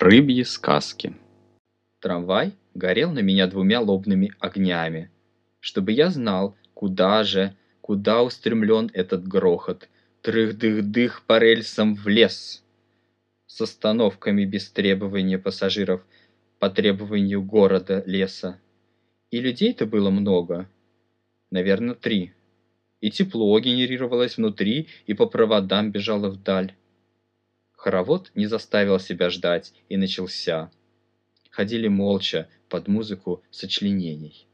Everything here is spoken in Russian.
Рыбьи сказки. Трамвай горел на меня двумя лобными огнями, чтобы я знал, куда же, куда устремлен этот грохот. Трых-дых-дых по рельсам в лес. С остановками без требования пассажиров по требованию города леса. И людей-то было много, наверное, три. И тепло генерировалось внутри и по проводам бежало вдаль. Хоровод не заставил себя ждать и начался. Ходили молча под музыку сочленений.